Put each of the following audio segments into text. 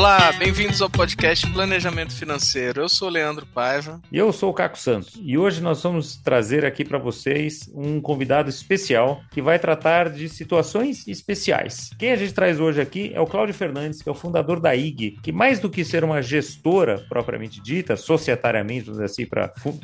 Olá, bem-vindos ao podcast Planejamento Financeiro. Eu sou o Leandro Paiva. E eu sou o Caco Santos. E hoje nós vamos trazer aqui para vocês um convidado especial que vai tratar de situações especiais. Quem a gente traz hoje aqui é o Cláudio Fernandes, que é o fundador da IG, que mais do que ser uma gestora propriamente dita, societariamente, vamos dizer assim,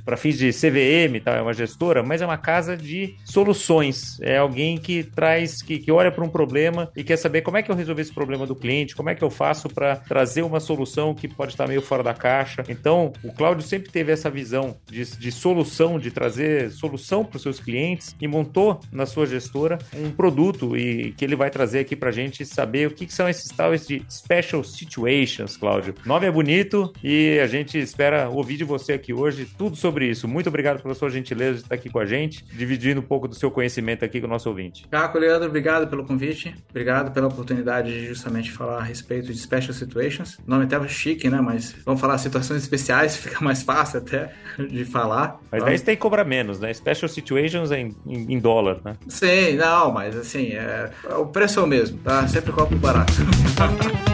para fins de CVM, tá? é uma gestora, mas é uma casa de soluções. É alguém que traz, que, que olha para um problema e quer saber como é que eu resolver esse problema do cliente, como é que eu faço para trazer uma solução que pode estar meio fora da caixa. Então, o Cláudio sempre teve essa visão de, de solução, de trazer solução para os seus clientes e montou na sua gestora um produto e que ele vai trazer aqui para a gente saber o que, que são esses tais de special situations, Cláudio. O nome é bonito e a gente espera ouvir de você aqui hoje tudo sobre isso. Muito obrigado pela sua gentileza de estar aqui com a gente, dividindo um pouco do seu conhecimento aqui com o nosso ouvinte. Caco, Leandro, obrigado pelo convite. Obrigado pela oportunidade de justamente falar a respeito de special situations situations. O nome até chique, né? Mas vamos falar situações especiais, fica mais fácil até de falar. Mas daí você tem que cobrar menos, né? Special situations é em, em, em dólar, né? Sim, não, mas assim, é, o preço é o mesmo, tá? Sempre cobro barato.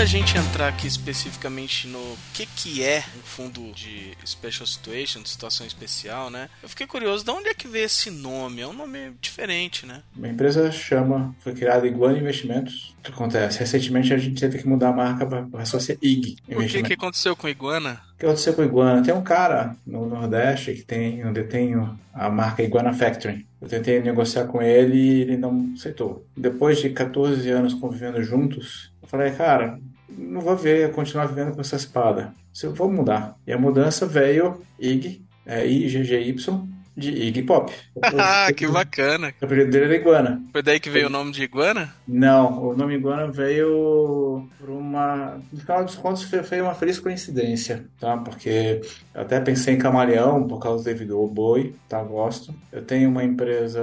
da gente entrar aqui especificamente no que, que é um fundo de Special Situation, de situação especial, né? Eu fiquei curioso, de onde é que veio esse nome? É um nome diferente, né? A empresa chama, foi criada Iguana Investimentos. O que acontece? Recentemente a gente teve que mudar a marca para só ser IG. O que, que aconteceu com Iguana? O que aconteceu com Iguana? Tem um cara no Nordeste que tem, onde tem a marca Iguana Factory. Eu tentei negociar com ele e ele não aceitou. Depois de 14 anos convivendo juntos, falei, cara, não vou ver, continuar vivendo com essa espada. Eu vou mudar. E a mudança veio IG, é, IGGY, de Iggy Pop. Ah, que bacana. O apelido dele era Iguana. Foi daí que veio o nome de Iguana? Não, o nome Iguana veio por uma. No final dos contos, foi uma feliz coincidência, tá? Porque eu até pensei em Camaleão por causa do David Bowie, tá? Gosto. Eu tenho uma empresa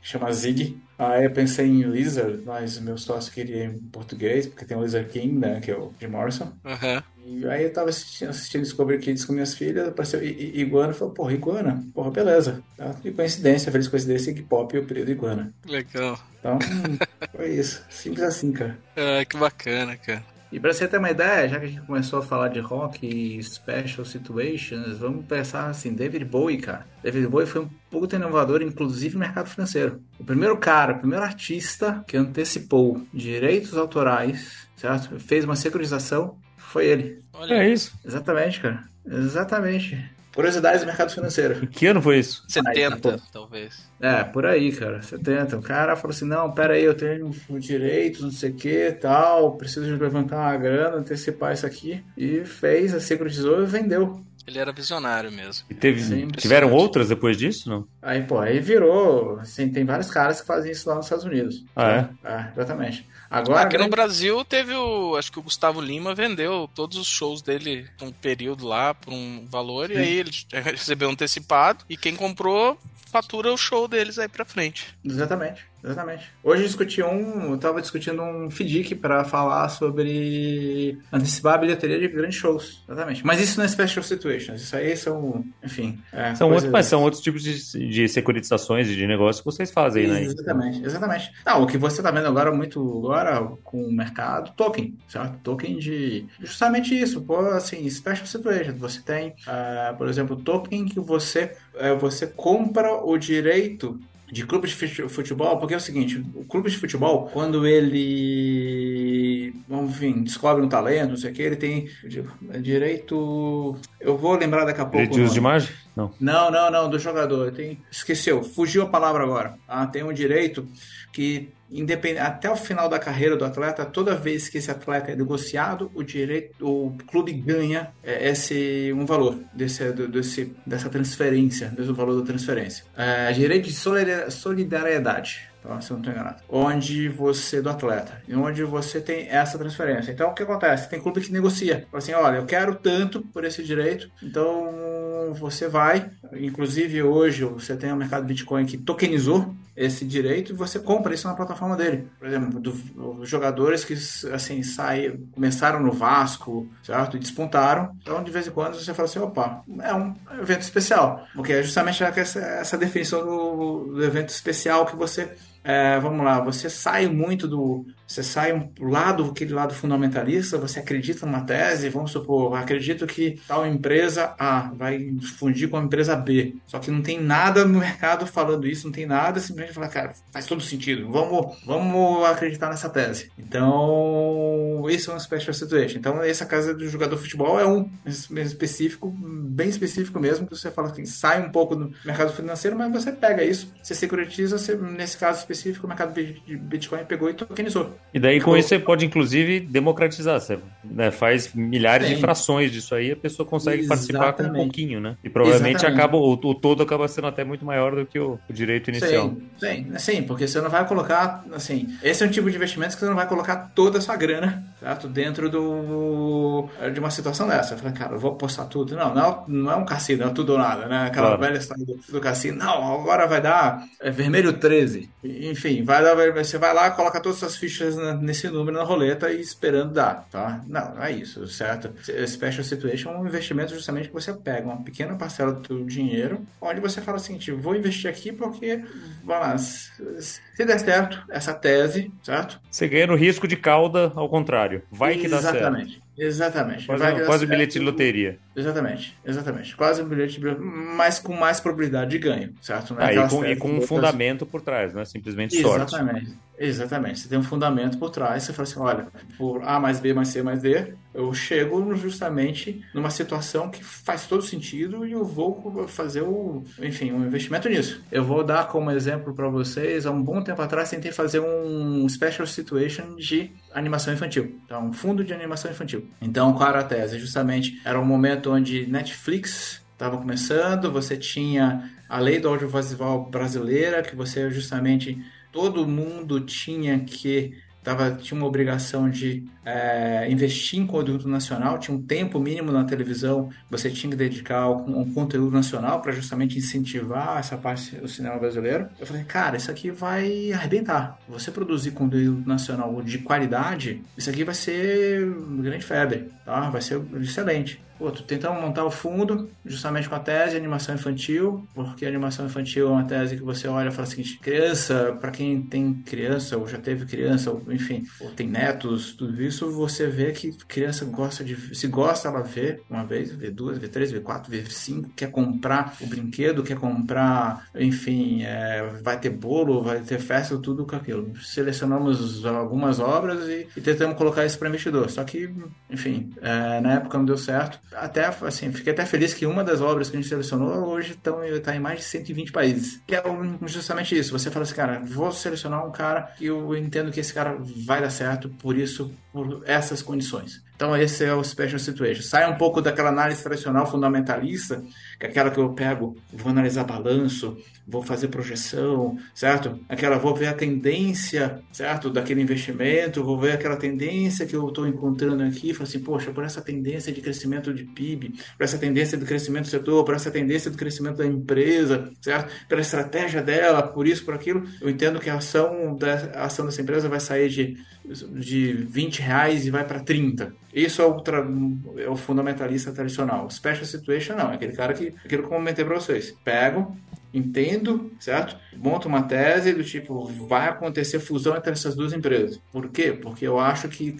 que chama Zig. Aí eu pensei em Lizard, mas meu sócio queria em português, porque tem o Lizard King, né? Que é o Jim Morrison. Uhum. E aí eu tava assistindo, assistindo Discovery Kids com minhas filhas, apareceu Iguana e falou, porra, Iguana, porra, beleza. Tá? E coincidência, feliz coincidência, Iggy Pop e o período Iguana. Legal. Então, foi isso. Simples assim, cara. Ah, que bacana, cara. E pra você ter uma ideia, já que a gente começou a falar de rock e special situations, vamos pensar assim, David Bowie, cara. David Bowie foi um puta inovador, inclusive no mercado financeiro. O primeiro cara, o primeiro artista que antecipou direitos autorais, certo? Fez uma securitização, foi ele. Olha. É isso. Exatamente, cara. Exatamente. Curiosidades do mercado financeiro. Que ano foi isso? 70, aí, talvez. É, por aí, cara. 70. O cara falou assim: não, pera aí, eu tenho direitos, não sei o que tal, preciso de levantar uma grana, antecipar isso aqui. E fez, a securitizou e vendeu. Ele era visionário mesmo. E teve, Sim, tiveram outras depois disso, não? Aí, pô, aí virou. Assim, tem vários caras que fazem isso lá nos Estados Unidos. Ah, é? É, exatamente. Agora, Aqui no Brasil teve o. Acho que o Gustavo Lima vendeu todos os shows dele por um período lá, por um valor, Sim. e aí ele recebeu antecipado. E quem comprou fatura o show deles aí pra frente. Exatamente. Exatamente. Hoje eu discuti um, eu tava discutindo um FDIC para falar sobre antecipar a bilheteria de grandes shows. Exatamente. Mas isso não é special situations, isso aí são, enfim. É, são, outros, mas são outros tipos de, de securitizações e de negócio que vocês fazem, né? Exatamente, exatamente. Não, o que você tá vendo agora muito agora com o mercado, token, certo? Token de justamente isso, pô, assim, special situations. Você tem, uh, por exemplo, token que você, uh, você compra o direito de clube de futebol, porque é o seguinte, o clube de futebol, quando ele, enfim, descobre um talento, não sei o que, ele tem direito, eu vou lembrar daqui a pouco. Direito de uso de imagem? Não. Não, não, não, do jogador. Tem, esqueceu, fugiu a palavra agora. Ah, tem um direito que independ... até o final da carreira do atleta, toda vez que esse atleta é negociado, o direito, o clube ganha é, esse um valor desse, desse dessa transferência, desse valor da transferência. É, direito de solidariedade. Então, se eu não estou enganado. Onde você, do atleta, e onde você tem essa transferência. Então, o que acontece? Tem clube que negocia. Fala assim, olha, eu quero tanto por esse direito, então você vai. Inclusive, hoje, você tem o mercado Bitcoin que tokenizou esse direito e você compra isso na plataforma dele. Por exemplo, do, jogadores que assim saem, começaram no Vasco, certo? E despontaram. Então, de vez em quando você fala assim, opa, é um evento especial, porque é justamente essa, essa definição do, do evento especial que você é, vamos lá, você sai muito do. Você sai um lado, aquele lado fundamentalista, você acredita numa tese, vamos supor, acredito que tal empresa A vai fundir com a empresa B. Só que não tem nada no mercado falando isso, não tem nada, simplesmente falar, cara, faz todo sentido, vamos, vamos acreditar nessa tese. Então, isso é um special situation. Então, essa casa do jogador de futebol é um específico, bem específico mesmo, que você fala assim, sai um pouco do mercado financeiro, mas você pega isso, você securitiza, você, nesse caso específico, o mercado de Bitcoin pegou e tokenizou. E daí com isso você pode, inclusive, democratizar. Você né, faz milhares Sim. de frações disso aí, a pessoa consegue Exatamente. participar com um pouquinho, né? E provavelmente Exatamente. acaba, o, o, todo acaba sendo até muito maior do que o, o direito inicial. Sim. Sim. Sim, porque você não vai colocar, assim, esse é um tipo de investimento que você não vai colocar toda a sua grana, certo? Dentro do, de uma situação dessa. Falei, cara, eu vou apostar tudo. Não, não, não é um cassino, é tudo ou nada, né? Aquela claro. velha história do, do cassino. Não, agora vai dar é, vermelho 13 enfim, vai dar, você vai lá, coloca todas as suas fichas nesse número na roleta e esperando dar, tá? Não, não é isso, certo? Special Situation é um investimento justamente que você pega uma pequena parcela do seu dinheiro, onde você fala o seguinte, vou investir aqui porque, vai lá, se der certo essa tese, certo? Você ganha no risco de cauda ao contrário. Vai que Exatamente. dá certo. Exatamente. Exatamente. Quase, quase bilhete de loteria. Exatamente, exatamente. Quase um bilhete de mas com mais probabilidade de ganho, certo? É ah, e com, e com um fundamento por trás, né? Simplesmente sorte. Exatamente. Exatamente. Você tem um fundamento por trás, você fala assim, olha, por A mais B mais C mais D, eu chego justamente numa situação que faz todo sentido e eu vou fazer o, enfim, um investimento nisso. Eu vou dar como exemplo para vocês, há um bom tempo atrás tentei fazer um special situation de animação infantil. Então, um fundo de animação infantil. Então, qual era a tese? Justamente era um momento onde Netflix estava começando, você tinha a lei do audiovisual brasileira, que você justamente todo mundo tinha que tava, tinha uma obrigação de é, investir em conteúdo nacional, tinha um tempo mínimo na televisão, você tinha que dedicar um, um conteúdo nacional para justamente incentivar essa parte do cinema brasileiro. Eu falei, cara, isso aqui vai arrebentar. Você produzir conteúdo nacional de qualidade, isso aqui vai ser grande febre, tá? Vai ser excelente. Pô, montar o fundo justamente com a tese animação infantil, porque animação infantil é uma tese que você olha e fala o seguinte: criança, para quem tem criança, ou já teve criança, ou enfim, ou tem netos, tudo isso, você vê que criança gosta de. Se gosta, ela vê uma vez, vê duas, vê três, vê quatro, vê cinco, quer comprar o brinquedo, quer comprar, enfim, é, vai ter bolo, vai ter festa, tudo com aquilo. Selecionamos algumas obras e, e tentamos colocar isso para investidor. Só que, enfim, é, na época não deu certo até assim, fiquei até feliz que uma das obras que a gente selecionou hoje está em mais de 120 países. Que é justamente isso. Você fala assim, cara, vou selecionar um cara que eu entendo que esse cara vai dar certo, por isso, por essas condições. Então esse é o special situation. Sai um pouco daquela análise tradicional fundamentalista, que é aquela que eu pego, vou analisar balanço, vou fazer projeção, certo? Aquela vou ver a tendência, certo, daquele investimento, vou ver aquela tendência que eu estou encontrando aqui, falo assim, poxa, por essa tendência de crescimento de PIB, por essa tendência do crescimento do setor, por essa tendência do crescimento da empresa, certo? Pela estratégia dela, por isso, por aquilo, eu entendo que a ação da a ação dessa empresa vai sair de de 20 reais e vai para 30. Isso é o, é o fundamentalista tradicional. Special situation não, é aquele cara que, aquilo que eu comentei para vocês. Pego, entendo, certo? Monto uma tese do tipo, vai acontecer fusão entre essas duas empresas. Por quê? Porque eu acho que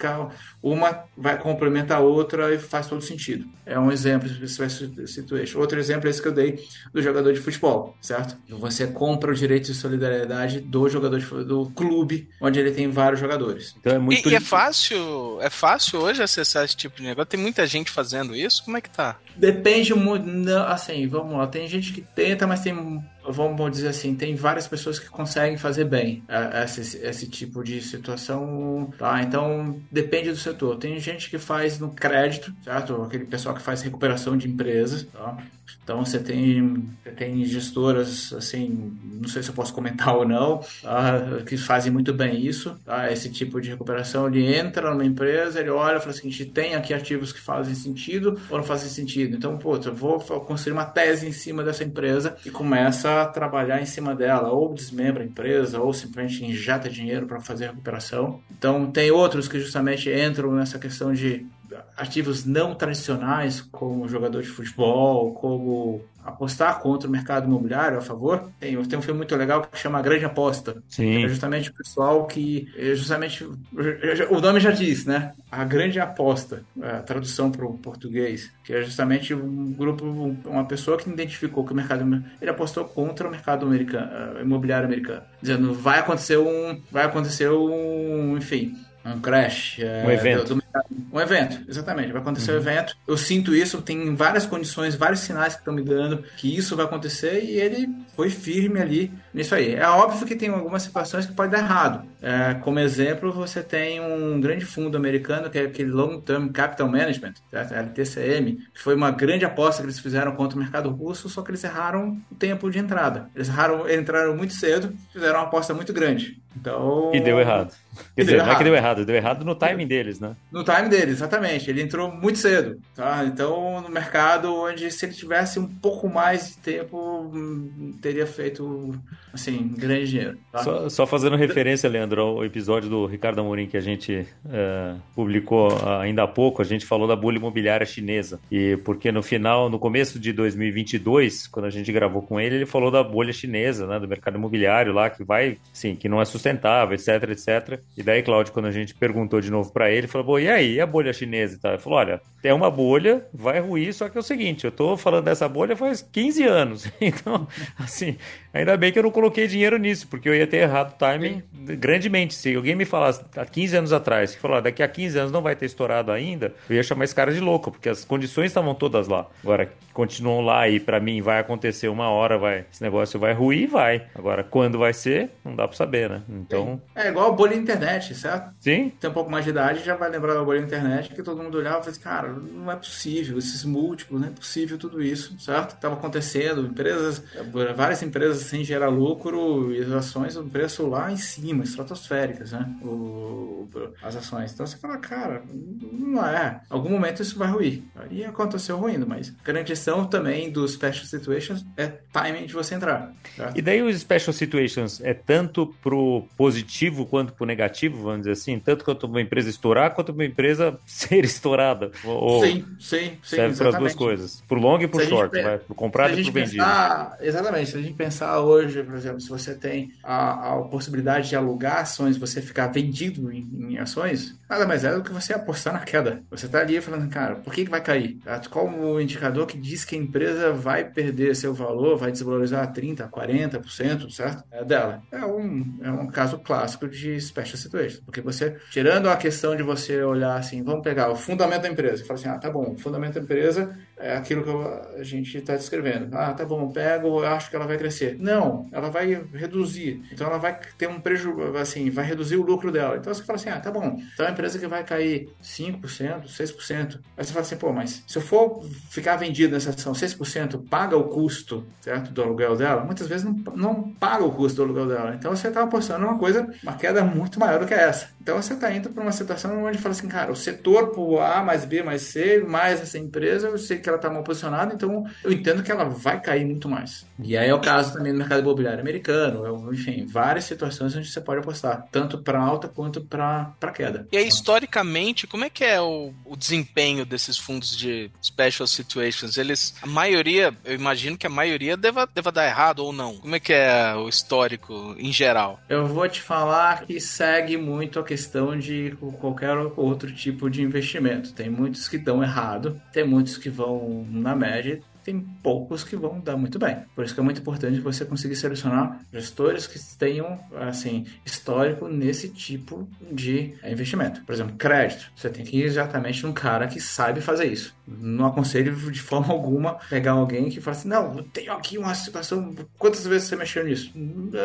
uma vai complementar a outra e faz todo sentido. É um exemplo de situation. Outro exemplo é esse que eu dei do jogador de futebol, certo? Você compra o direito de solidariedade do jogador de, do clube onde ele tem vários jogadores. Então é muito e, e é fácil, é fácil hoje acessar esse tipo de negócio. Tem muita gente fazendo isso. Como é que tá? Depende muito, assim, vamos lá. Tem gente que tenta, mas tem vamos dizer assim, tem várias pessoas que conseguem fazer bem é, esse, esse tipo de situação, tá? Então, depende do setor. Tem gente que faz no crédito, certo? Aquele pessoal que faz recuperação de empresas, tá? Então, você tem, você tem gestoras, assim, não sei se eu posso comentar ou não, tá? que fazem muito bem isso, tá? Esse tipo de recuperação, ele entra numa empresa, ele olha e fala assim, a gente tem aqui ativos que fazem sentido ou não fazem sentido. Então, pô, eu vou construir uma tese em cima dessa empresa e começa começar a trabalhar em cima dela, ou desmembra a empresa, ou simplesmente injeta dinheiro para fazer a recuperação. Então, tem outros que justamente entram nessa questão de ativos não tradicionais, como jogador de futebol, como apostar contra o mercado imobiliário a favor. Tem, tem um filme muito legal que chama A Grande Aposta. Sim. É justamente o pessoal que. É justamente. O nome já diz, né? A Grande Aposta, a tradução para o português, que é justamente um grupo, uma pessoa que identificou que o mercado. Ele apostou contra o mercado americano, imobiliário americano. Dizendo, vai acontecer um. Vai acontecer um. Enfim um crash. Um é, evento. Do, do, um evento, exatamente. Vai acontecer o uhum. um evento. Eu sinto isso, tem várias condições, vários sinais que estão me dando que isso vai acontecer e ele foi firme ali nisso aí. É óbvio que tem algumas situações que pode dar errado. É, como exemplo, você tem um grande fundo americano, que é aquele Long Term Capital Management, certo? LTCM, que foi uma grande aposta que eles fizeram contra o mercado russo, só que eles erraram o tempo de entrada. Eles erraram, entraram muito cedo, fizeram uma aposta muito grande. Então... E deu errado. Quer dizer, não é que deu errado, deu errado no timing deles, né? No timing deles, exatamente. Ele entrou muito cedo, tá? Então, no mercado onde se ele tivesse um pouco mais de tempo, hum, teria feito, assim, grande dinheiro. Tá? Só, só, fazendo referência, Leandro, ao episódio do Ricardo Amorim que a gente é, publicou ainda há pouco, a gente falou da bolha imobiliária chinesa. E porque no final, no começo de 2022, quando a gente gravou com ele, ele falou da bolha chinesa, né? Do mercado imobiliário lá, que vai, sim, que não é sustentável, etc, etc. E daí, Cláudio, quando a gente perguntou de novo para ele, falou: e aí, e a bolha chinesa e tal? Ele falou: olha, tem uma bolha, vai ruir, só que é o seguinte, eu tô falando dessa bolha faz 15 anos. Então, assim, ainda bem que eu não coloquei dinheiro nisso, porque eu ia ter errado o timing Sim. grandemente. Se alguém me falasse há 15 anos atrás, que falou: daqui a 15 anos não vai ter estourado ainda, eu ia chamar esse cara de louco, porque as condições estavam todas lá. Agora, continuam lá e para mim vai acontecer uma hora, vai, esse negócio vai ruir, vai. Agora, quando vai ser, não dá para saber, né? Então. É igual a bolha internet, certo? Sim. Tem um pouco mais de idade, já vai lembrar da bolha internet, que todo mundo olhava e falava assim, cara, não é possível, esses múltiplos, não é possível tudo isso, certo? Estava acontecendo, empresas, várias empresas sem gerar lucro e as ações, o preço lá em cima, estratosféricas, né? O, as ações. Então você fala, cara, não é. Em algum momento isso vai ruir. E aconteceu ruindo, mas a grande questão também dos special situations é timing de você entrar. Certo? E daí os special situations é tanto pro positivo quanto pro negativo, vamos dizer assim? Tanto quanto uma empresa estourar, quanto uma empresa ser estourada. Ou sim, sim, sim. Serve para as duas coisas. Por long e por short, vai, por comprado e por vendido. Exatamente. Se a gente pensar hoje, por exemplo, se você tem a, a possibilidade de alugar ações, você ficar vendido em, em, ações, nada mais é do que você apostar na queda. Você está ali falando, cara, por que, que vai cair? Qual o indicador que diz que a empresa vai perder seu valor, vai desvalorizar 30%, 40%, certo? É dela. É um, é um caso clássico de special situation. Porque você, tirando a questão de você olhar assim, vamos pegar o fundamento da empresa e falar assim, ah, tá bom, o fundamento da empresa é aquilo que a gente está descrevendo. Ah, tá bom, pego, eu acho que ela vai crescer. Não, ela vai reduzir. Então ela vai ter um prejuízo, assim, vai reduzir o lucro dela. Então você fala assim, ah, tá bom. Então é uma empresa que vai cair 5%, 6%. Aí você fala assim, pô, mas se eu for ficar vendido nessa ação 6%, paga o custo, certo, do aluguel dela? Muitas vezes não, não paga o custo do aluguel dela. Então você está apostando uma coisa, uma queda muito maior do que essa. Então você está indo para uma situação onde fala assim, cara, o setor por A mais B mais C, mais essa empresa, eu sei que ela está mal posicionada, então eu entendo que ela vai cair muito mais. E aí é o caso também no mercado imobiliário americano, enfim, várias situações onde você pode apostar, tanto para alta quanto para queda. E aí, historicamente, como é que é o, o desempenho desses fundos de special situations? Eles, a maioria, eu imagino que a maioria deva, deva dar errado ou não. Como é que é o histórico em geral? Eu vou te falar que segue muito a questão de qualquer outro tipo de investimento. Tem muitos que dão errado, tem muitos que vão na média, tem poucos que vão dar muito bem. Por isso que é muito importante você conseguir selecionar gestores que tenham, assim, histórico nesse tipo de investimento. Por exemplo, crédito. Você tem que ir exatamente num cara que sabe fazer isso. Não aconselho de forma alguma pegar alguém que fala assim, não, eu tenho aqui uma situação, quantas vezes você mexeu nisso?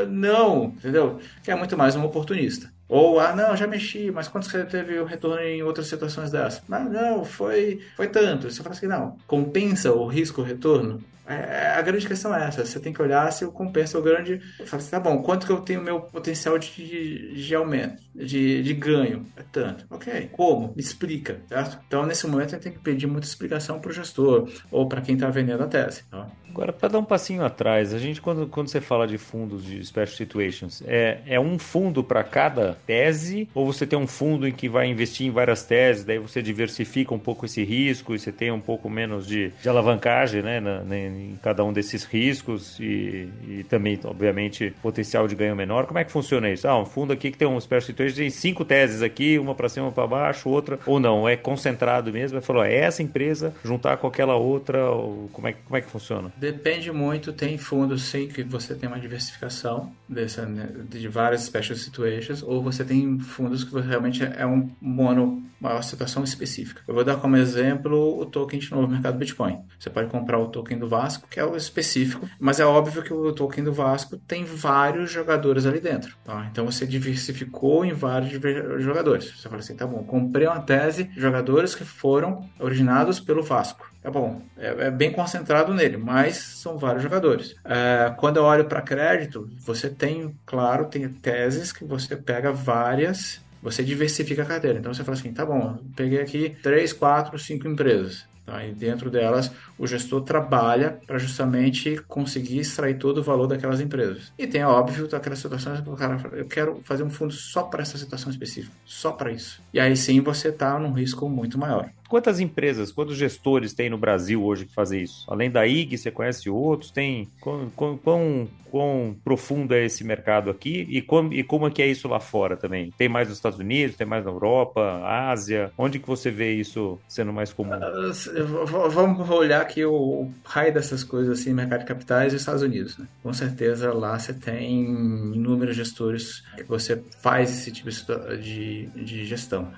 Não, entendeu? Que é muito mais um oportunista. Ou, ah, não, já mexi, mas quanto você teve o retorno em outras situações dessas? Mas não, foi, foi tanto. Você fala assim, não, compensa o risco retorno? É, a grande questão é essa. Você tem que olhar se eu compensa o grande. Fala assim, tá bom, quanto que eu tenho meu potencial de, de aumento, de, de ganho? É tanto. Ok. Como? Me explica, certo? Então, nesse momento, a gente tem que pedir muita explicação para o gestor ou para quem está vendendo a tese. Tá? Agora, para dar um passinho atrás, a gente, quando, quando você fala de fundos de special situations, é, é um fundo para cada tese? Ou você tem um fundo em que vai investir em várias teses, daí você diversifica um pouco esse risco e você tem um pouco menos de, de alavancagem né, na, na, em cada um desses riscos e, e, também, obviamente, potencial de ganho menor? Como é que funciona isso? Ah, um fundo aqui que tem um special situations, tem cinco teses aqui, uma para cima, uma para baixo, outra, ou não, é concentrado mesmo? Vai falar, é essa empresa juntar com aquela outra, ou como é, como é que funciona? Depende muito, tem fundos sim que você tem uma diversificação dessa, né, de várias special situations, ou você tem fundos que realmente é um mono, uma situação específica. Eu vou dar como exemplo o token de novo mercado Bitcoin. Você pode comprar o token do Vasco, que é o específico, mas é óbvio que o token do Vasco tem vários jogadores ali dentro. Tá? Então você diversificou em vários jogadores. Você fala assim, tá bom, comprei uma tese de jogadores que foram originados pelo Vasco. É bom, é, é, bem concentrado nele, mas são vários jogadores. É, quando eu olho para crédito, você tem, claro, tem teses que você pega várias, você diversifica a carteira. Então você fala assim, tá bom, peguei aqui três, quatro, cinco empresas. Tá? E dentro delas, o gestor trabalha para justamente conseguir extrair todo o valor daquelas empresas. E tem, óbvio, aquelas situações que o cara fala, eu quero fazer um fundo só para essa situação específica, só para isso. E aí sim você está num risco muito maior. Quantas empresas, quantos gestores tem no Brasil hoje que fazem isso? Além da IG, você conhece outros? Tem quão, quão, quão, profundo é esse mercado aqui e, como e como é que é isso lá fora também? Tem mais nos Estados Unidos, tem mais na Europa, Ásia? Onde que você vê isso sendo mais comum? Uh, vamos olhar aqui o raio dessas coisas assim, mercado de capitais e Estados Unidos. Né? Com certeza lá você tem inúmeros gestores que você faz esse tipo de, de gestão.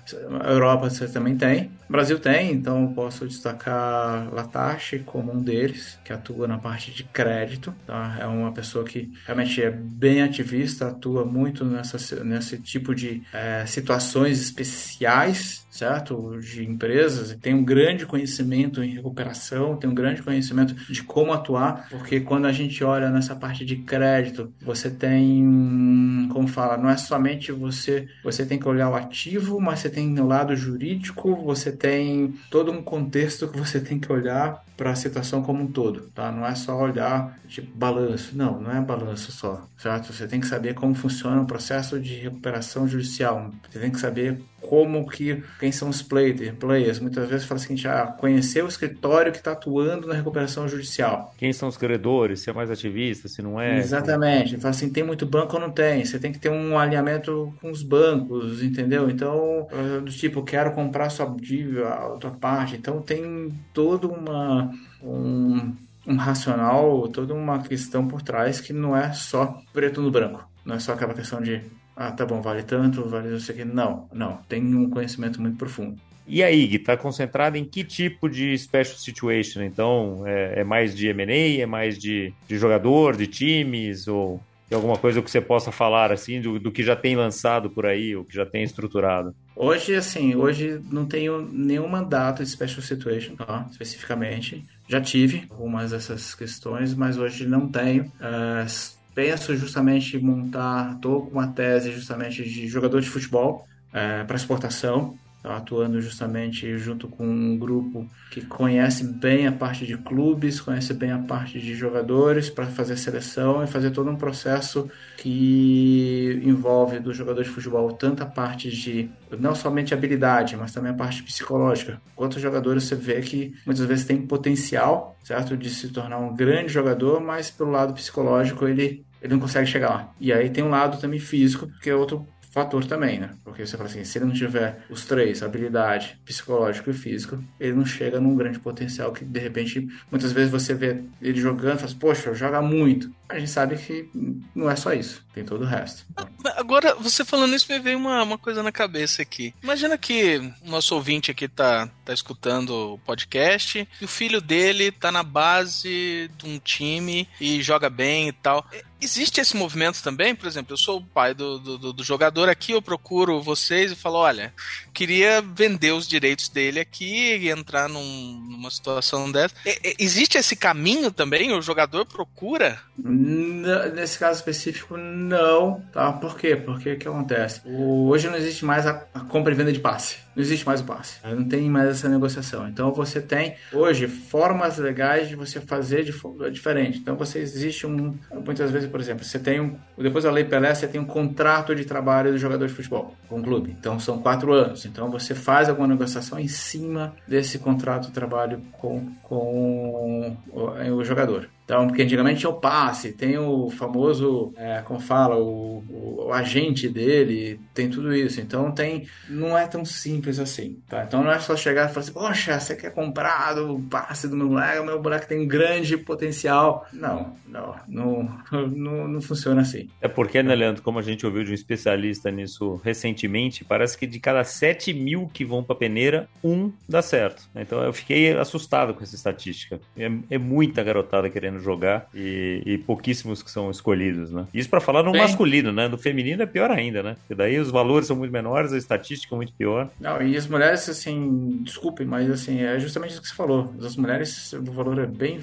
Europa você também tem. Brasil tem, então posso destacar Latache como um deles, que atua na parte de crédito. Tá? É uma pessoa que realmente é bem ativista, atua muito nessa, nesse tipo de é, situações especiais certo? De empresas, tem um grande conhecimento em recuperação, tem um grande conhecimento de como atuar, porque quando a gente olha nessa parte de crédito, você tem, como fala, não é somente você, você tem que olhar o ativo, mas você tem o lado jurídico, você tem todo um contexto que você tem que olhar para a situação como um todo, tá? Não é só olhar tipo balanço, não, não é balanço só, certo? Você tem que saber como funciona o processo de recuperação judicial, você tem que saber como que quem são os players, players. muitas vezes fala assim, ah, conhecer o escritório que está atuando na recuperação judicial. Quem são os credores, se é mais ativista, se não é. Exatamente. Fala assim, tem muito banco ou não tem? Você tem que ter um alinhamento com os bancos, entendeu? Então, do tipo, quero comprar sua dívida, a outra parte. Então tem toda uma um, um racional, toda uma questão por trás que não é só preto no branco. Não é só aquela questão de ah, tá bom, vale tanto, vale não sei o que. Não, não. Tem um conhecimento muito profundo. E a IG está concentrada em que tipo de special situation? Então, é, é mais de M&A, é mais de, de jogador, de times, ou tem alguma coisa que você possa falar, assim, do, do que já tem lançado por aí, ou que já tem estruturado? Hoje, assim, hoje não tenho nenhum mandato de special situation, tá? especificamente. Já tive algumas dessas questões, mas hoje não tenho. Uh, penso justamente montar, estou com uma tese justamente de jogador de futebol é, para exportação, atuando justamente junto com um grupo que conhece bem a parte de clubes, conhece bem a parte de jogadores para fazer seleção e fazer todo um processo que envolve do jogador de futebol tanto a parte de não somente habilidade, mas também a parte psicológica. Quantos jogadores você vê que muitas vezes tem potencial, certo, de se tornar um grande jogador, mas pelo lado psicológico ele ele não consegue chegar lá. E aí tem um lado também físico, que é outro fator também, né? Porque você fala assim, se ele não tiver os três, habilidade, psicológico e físico, ele não chega num grande potencial que de repente, muitas vezes você vê ele jogando e fala assim, poxa, joga muito. A gente sabe que não é só isso, tem todo o resto. Agora, você falando isso, me veio uma, uma coisa na cabeça aqui. Imagina que o nosso ouvinte aqui tá, tá escutando o podcast e o filho dele tá na base de um time e joga bem e tal Existe esse movimento também? Por exemplo, eu sou o pai do, do, do jogador aqui, eu procuro vocês e falo: olha, queria vender os direitos dele aqui e entrar num, numa situação dessa. E, existe esse caminho também? O jogador procura? Nesse caso específico, não. Tá? Por quê? Porque o que acontece? O, hoje não existe mais a, a compra e venda de passe não existe mais o passe. Não tem mais essa negociação. Então você tem hoje formas legais de você fazer de diferente. Então você existe um muitas vezes, por exemplo, você tem um depois da lei Pelé, você tem um contrato de trabalho do jogador de futebol com o clube. Então são quatro anos. Então você faz alguma negociação em cima desse contrato de trabalho com, com o, o jogador. Então, porque antigamente tinha o passe, tem o famoso, é, como fala, o, o, o, agente dele, tem tudo isso. Então, tem, não é tão simples assim, tá? Então, não é só chegar e falar assim, poxa, você quer comprar o passe do meu moleque, o meu moleque tem grande potencial. Não, não, não, não, não funciona assim. É porque, né, Leandro, como a gente ouviu de um especialista nisso recentemente, parece que de cada 7 mil que vão para peneira, um dá certo. Então, eu fiquei assustado com essa estatística. É, é muita garotada querendo jogar e, e pouquíssimos que são escolhidos, né? Isso para falar no Bem... masculino, né? No feminino é pior ainda, né? Porque daí os valores são muito menores, a estatística é muito pior. Não, e as mulheres, assim, desculpem, mas assim, é justamente o que você falou. As mulheres, o valor é bem,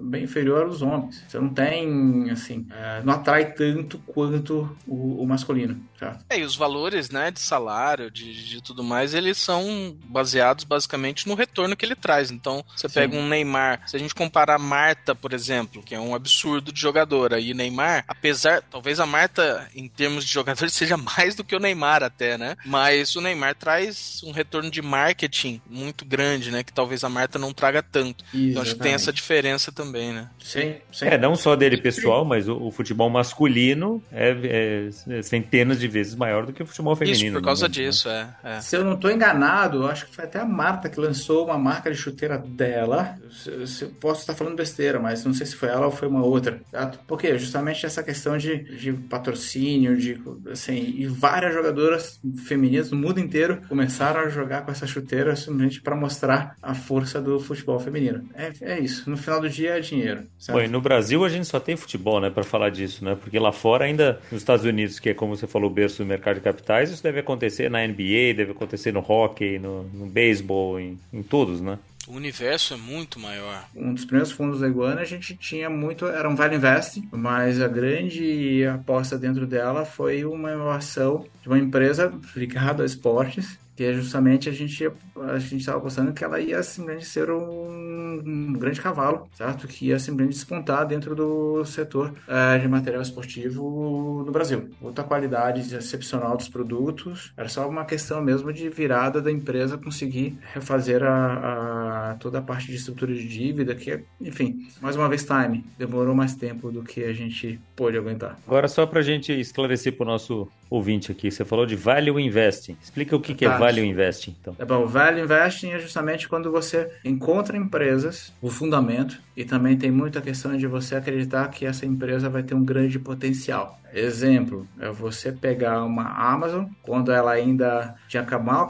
bem inferior aos homens. Você não tem, assim, é, não atrai tanto quanto o, o masculino, certo? É, e os valores, né, de salário, de, de tudo mais, eles são baseados basicamente no retorno que ele traz. Então, você Sim. pega um Neymar, se a gente comparar Marta, por exemplo, exemplo, que é um absurdo de jogador. Aí Neymar, apesar, talvez a Marta, em termos de jogador, seja mais do que o Neymar até, né? Mas o Neymar traz um retorno de marketing muito grande, né? Que talvez a Marta não traga tanto. Exatamente. Então acho que tem essa diferença também, né? Sim, sim. É, não só dele pessoal, mas o, o futebol masculino é, é, centenas de vezes maior do que o futebol feminino. Isso, por causa mundo, né? disso, né? é, é. Se eu não estou enganado, acho que foi até a Marta que lançou uma marca de chuteira dela. Eu, eu posso estar falando besteira, mas não sei se foi ela ou foi uma outra. Porque justamente essa questão de, de patrocínio, de assim, e várias jogadoras femininas do mundo inteiro começaram a jogar com essa chuteira simplesmente para mostrar a força do futebol feminino. É, é isso. No final do dia é dinheiro. Bom, e no Brasil a gente só tem futebol, né, para falar disso, né? Porque lá fora ainda nos Estados Unidos, que é como você falou, o berço do mercado de capitais, isso deve acontecer na NBA, deve acontecer no hockey, no, no beisebol, em, em todos, né? O universo é muito maior. Um dos primeiros fundos da Iguana a gente tinha muito, era um Vale Invest, mas a grande aposta dentro dela foi uma inovação de uma empresa ligada a esportes que é justamente a gente a gente estava apostando que ela ia simplesmente ser um, um, grande cavalo, certo? Que ia simplesmente despontar dentro do setor é, de material esportivo no Brasil. Outra qualidade excepcional dos produtos, era só uma questão mesmo de virada da empresa conseguir refazer a, a toda a parte de estrutura de dívida, que, enfim, mais uma vez time, demorou mais tempo do que a gente pôde aguentar. Agora só para a gente esclarecer para o nosso ouvinte aqui, você falou de value investing. Explica o que, que é value Value Investing, então? É bom, Value Investing é justamente quando você encontra empresas, o fundamento, e também tem muita questão de você acreditar que essa empresa vai ter um grande potencial. Exemplo, é você pegar uma Amazon, quando ela ainda tinha mal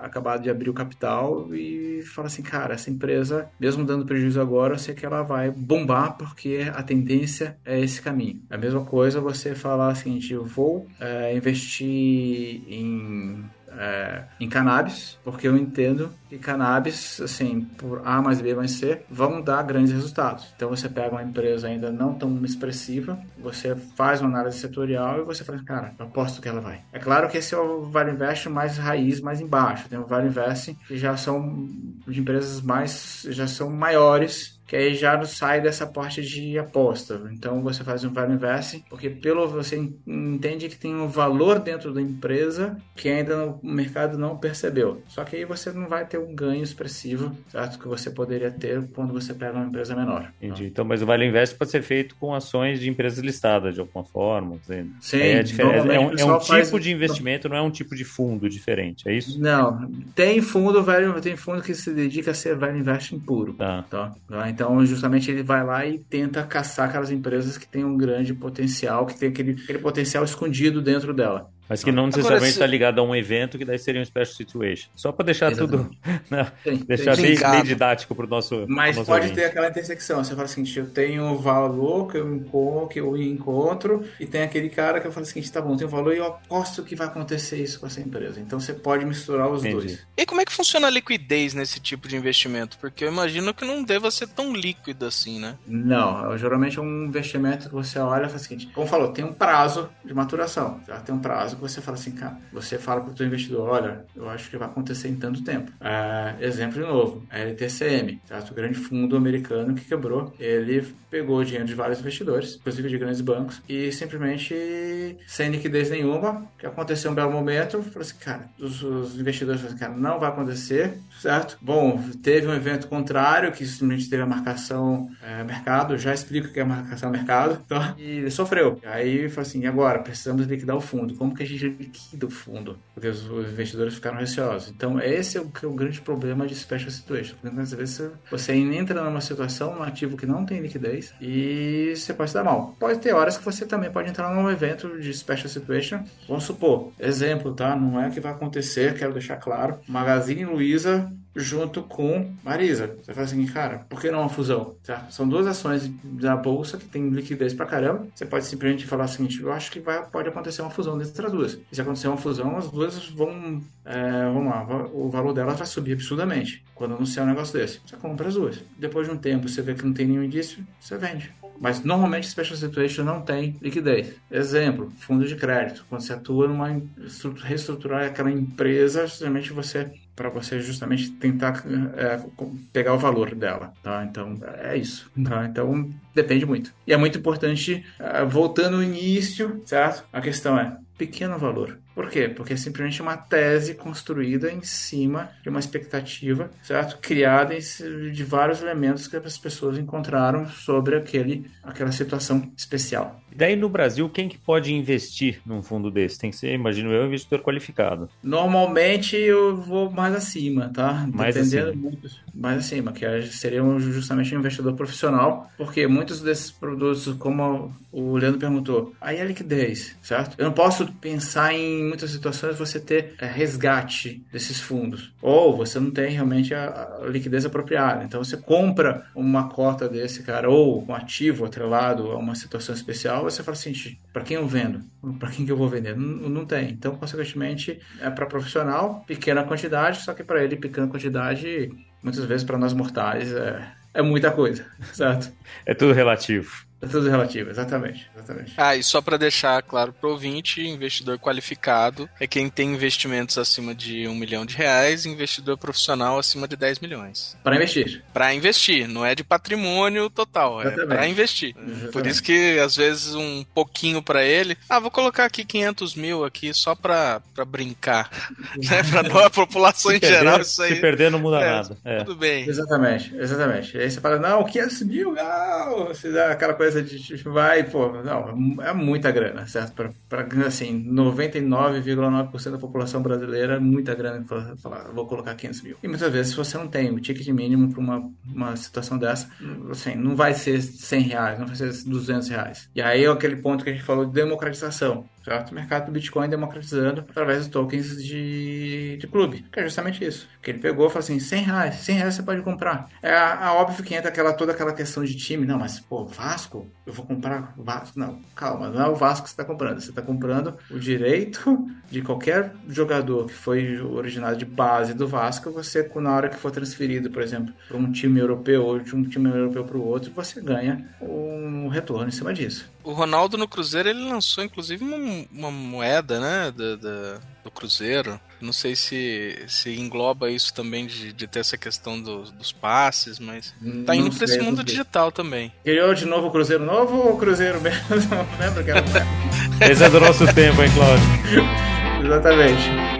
acabado de abrir o capital, e falar assim, cara, essa empresa, mesmo dando prejuízo agora, eu sei que ela vai bombar porque a tendência é esse caminho. A mesma coisa você falar assim, eu vou é, investir em é, em cannabis, porque eu entendo que cannabis, assim, por A mais B mais C, vão dar grandes resultados. Então você pega uma empresa ainda não tão expressiva, você faz uma análise setorial e você fala, cara, eu aposto que ela vai. É claro que esse é o Vale Invest mais raiz, mais embaixo. Tem o Vale Invest que já são de empresas mais, já são maiores que aí já sai dessa parte de aposta. Então você faz um value investing, porque pelo você entende que tem um valor dentro da empresa que ainda o mercado não percebeu. Só que aí você não vai ter um ganho expressivo, certo? Que você poderia ter quando você pega uma empresa menor. Entendi. Então, mas o value invest pode ser feito com ações de empresas listadas de alguma forma. Sim. É, é um, é um tipo faz... de investimento, não é um tipo de fundo diferente, é isso? Não. Tem fundo, tem fundo que se dedica a ser value investing puro. Tá. tá? tá? Então, justamente ele vai lá e tenta caçar aquelas empresas que têm um grande potencial, que tem aquele, aquele potencial escondido dentro dela. Mas que não necessariamente está se... ligado a um evento, que daí seria um special situation. Só para deixar Exatamente. tudo. Né? deixar bem, bem didático para o nosso. Mas nosso pode ouvinte. ter aquela intersecção. Você fala assim, eu tenho o valor que eu, encontro, que eu encontro, e tem aquele cara que eu falo assim, tá bom, tem um valor e eu aposto que vai acontecer isso com essa empresa. Então você pode misturar os Entendi. dois. E como é que funciona a liquidez nesse tipo de investimento? Porque eu imagino que não deva ser tão líquido assim, né? Não, geralmente é um investimento que você olha e fala o seguinte, como falou, tem um prazo de maturação. Já tem um prazo que você fala assim, cara, você fala para o investidor, olha, eu acho que vai acontecer em tanto tempo. É, exemplo novo, a LTCM, certo? o grande fundo americano que quebrou, ele pegou dinheiro de vários investidores, inclusive de grandes bancos, e simplesmente sem liquidez nenhuma, que aconteceu um belo momento, falou assim, cara, os, os investidores falaram assim, cara, não vai acontecer, certo? Bom, teve um evento contrário, que simplesmente teve a marcação é, mercado, já explico o que é marcação mercado, tá? e sofreu. Aí falou assim, agora, precisamos liquidar o fundo. Como que a gente liquida o fundo? Porque os, os investidores ficaram receosos. Então, esse é o, é o grande problema de special situation. Porque às vezes você entra numa situação, num ativo que não tem liquidez, e você pode se dar mal. Pode ter horas que você também pode entrar num evento de special situation. Vamos supor, exemplo, tá? Não é que vai acontecer, quero deixar claro. Magazine Luiza junto com Marisa. Você fala assim, cara, por que não uma fusão? Tá? São duas ações da bolsa que tem liquidez pra caramba. Você pode simplesmente falar o seguinte: eu acho que vai, pode acontecer uma fusão entre as duas. E se acontecer uma fusão, as duas vão, é, vamos lá, o valor delas vai subir absurdamente quando anunciar um negócio desse. Você compra as duas. Depois de um tempo, você vê que não tem nenhum indício, você vende. Mas normalmente Special Situation não tem liquidez. Exemplo, fundo de crédito. Quando você atua numa reestruturar aquela empresa, geralmente você para você justamente tentar é, pegar o valor dela, tá? Então é isso, tá? Então depende muito. E é muito importante, é, voltando ao início, certo? A questão é pequeno valor. Por quê? Porque é simplesmente uma tese construída em cima de uma expectativa, certo? Criada de vários elementos que as pessoas encontraram sobre aquele, aquela situação especial. E daí no Brasil, quem que pode investir num fundo desse? Tem que ser, imagino eu, um investidor qualificado. Normalmente eu vou mais acima, tá? Mais Dependendo acima. Muito, mais acima, que seria justamente um investidor profissional, porque muitos desses produtos, como o Leandro perguntou, aí é liquidez, certo? Eu não posso pensar em muitas situações você ter é, resgate desses fundos, ou você não tem realmente a, a liquidez apropriada. Então você compra uma cota desse cara, ou um ativo atrelado a uma situação especial você fala assim, para quem eu vendo? Para quem que eu vou vender? Não, não tem. Então, consequentemente, é para profissional, pequena quantidade, só que para ele, pequena quantidade, muitas vezes para nós mortais, é, é muita coisa, certo? É tudo relativo. É tudo relativo, exatamente, exatamente. Ah, e só para deixar claro pro ouvinte, investidor qualificado é quem tem investimentos acima de um milhão de reais, investidor profissional acima de 10 milhões. Para investir. Para investir, não é de patrimônio total, é exatamente. é para investir. Exatamente. Por isso que às vezes um pouquinho para ele, ah, vou colocar aqui 500 mil aqui só para brincar, né? Para a população em perder, geral isso aí. Se perder não muda é, nada. É. Tudo bem. Exatamente, exatamente. E aí você fala, não, 500 mil, não, você dá aquela coisa coisa de vai, pô, não, é muita grana, certo? Para assim, 99,9% da população brasileira muita grana falar, vou colocar 500 mil. E muitas vezes, se você não tem o ticket mínimo para uma, uma situação dessa, assim, não vai ser 100 reais, não vai ser 200 reais. E aí é aquele ponto que a gente falou de democratização certo? O mercado do Bitcoin democratizando através dos tokens de, de clube, que é justamente isso. Que ele pegou e falou assim, 100 reais, 100 reais você pode comprar. É a, a óbvio que entra aquela, toda aquela questão de time, não, mas, pô, Vasco? Eu vou comprar Vasco? Não, calma, não é o Vasco que você está comprando, você está comprando o direito de qualquer jogador que foi originado de base do Vasco, você, na hora que for transferido, por exemplo, para um time europeu ou de um time europeu para o outro, você ganha um retorno em cima disso. O Ronaldo no Cruzeiro ele lançou inclusive uma, uma moeda, né, do, do, do, Cruzeiro. Não sei se, se engloba isso também de, de ter essa questão do, dos passes, mas tá indo para esse mundo digital também. Criou de novo o Cruzeiro novo ou o Cruzeiro mesmo? Não lembro que era. esse é do nosso tempo, hein, Cláudio? Exatamente.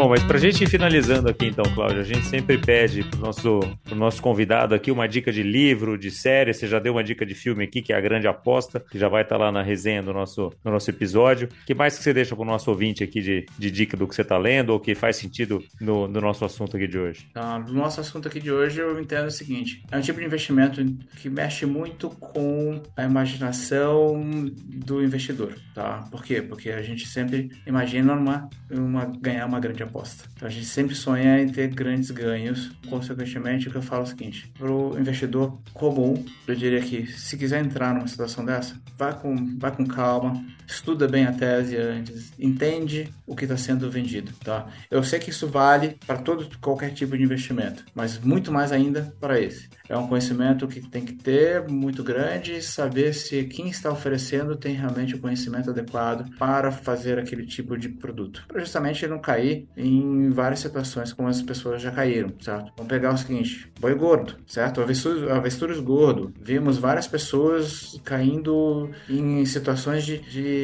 Bom, mas pra gente ir finalizando aqui então, Cláudio, a gente sempre pede pro nosso, pro nosso convidado aqui uma dica de livro, de série. Você já deu uma dica de filme aqui, que é A Grande Aposta, que já vai estar tá lá na resenha do nosso, do nosso episódio. que mais que você deixa pro nosso ouvinte aqui de, de dica do que você tá lendo ou que faz sentido no, no nosso assunto aqui de hoje? Ah, no nosso assunto aqui de hoje, eu entendo o seguinte: é um tipo de investimento que mexe muito com a imaginação do investidor, tá? Por quê? Porque a gente sempre imagina uma, uma, ganhar uma grande aposta. Então a gente sempre sonha em ter grandes ganhos. Consequentemente, o que eu falo é o seguinte: para o investidor comum, eu diria que se quiser entrar numa situação dessa, vá com, vá com calma, estuda bem a tese antes, entende o que está sendo vendido, tá? Eu sei que isso vale para todo qualquer tipo de investimento, mas muito mais ainda para esse. É um conhecimento que tem que ter muito grande, saber se quem está oferecendo tem realmente o conhecimento adequado para fazer aquele tipo de produto, para justamente não cair em várias situações como as pessoas já caíram, certo? Vamos pegar o seguinte: boi gordo, certo? Avestruz, avestruz gordo. Vimos várias pessoas caindo em situações de, de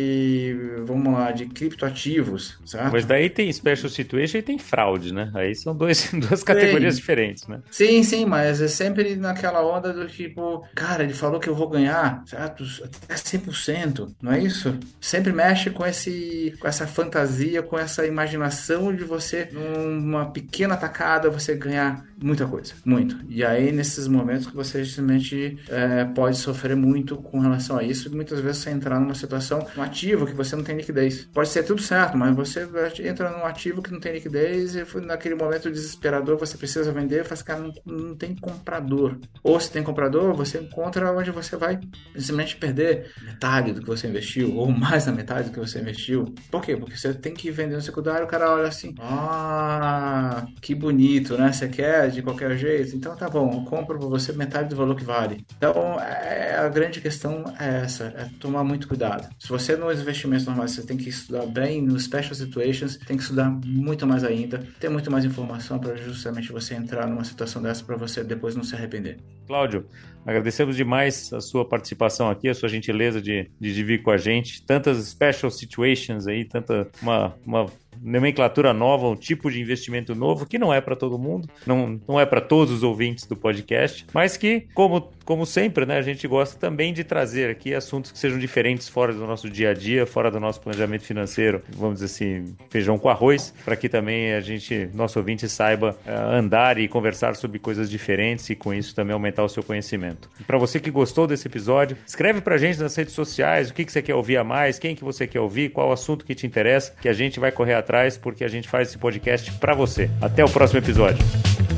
vamos lá, de criptoativos, certo? Mas daí tem special situation e tem fraude, né? Aí são dois, duas categorias sim. diferentes, né? Sim, sim, mas é sempre naquela onda do tipo, cara, ele falou que eu vou ganhar, certo? Até 100%, não é isso? Sempre mexe com, esse, com essa fantasia, com essa imaginação de você, numa pequena tacada, você ganhar muita coisa, muito. E aí, nesses momentos que você justamente é, pode sofrer muito com relação a isso, muitas vezes você entrar numa situação, um ativo que você não tem liquidez. Pode ser tudo certo, mas você entra num ativo que não tem liquidez e naquele momento desesperador você precisa vender, faz cara, não, não tem comprador. Ou se tem comprador, você encontra onde você vai simplesmente perder metade do que você investiu, ou mais da metade do que você investiu. Por quê? Porque você tem que vender no secundário, o cara olha assim, ah, que bonito, né? Você quer de qualquer jeito? Então tá bom, eu compro pra você metade do valor que vale. Então, é, a grande questão é essa, é tomar muito cuidado. Se você nos investimentos normais, você tem que estudar bem, nos special situations, tem que estudar muito mais ainda, ter muito mais informação para justamente você entrar numa situação dessa para você depois não se arrepender. Cláudio, agradecemos demais a sua participação aqui, a sua gentileza de, de dividir com a gente tantas special situations aí, tanta uma, uma nomenclatura nova, um tipo de investimento novo que não é para todo mundo, não, não é para todos os ouvintes do podcast, mas que, como, como sempre, né, a gente gosta também de trazer aqui assuntos que sejam diferentes fora do nosso dia a dia, fora do nosso planejamento financeiro, vamos dizer assim, feijão com arroz, para que também a gente, nosso ouvinte, saiba uh, andar e conversar sobre coisas diferentes e com isso também aumentar o seu conhecimento. Para você que gostou desse episódio, escreve para a gente nas redes sociais o que, que você quer ouvir a mais, quem que você quer ouvir, qual assunto que te interessa, que a gente vai correr atrás porque a gente faz esse podcast para você. Até o próximo episódio.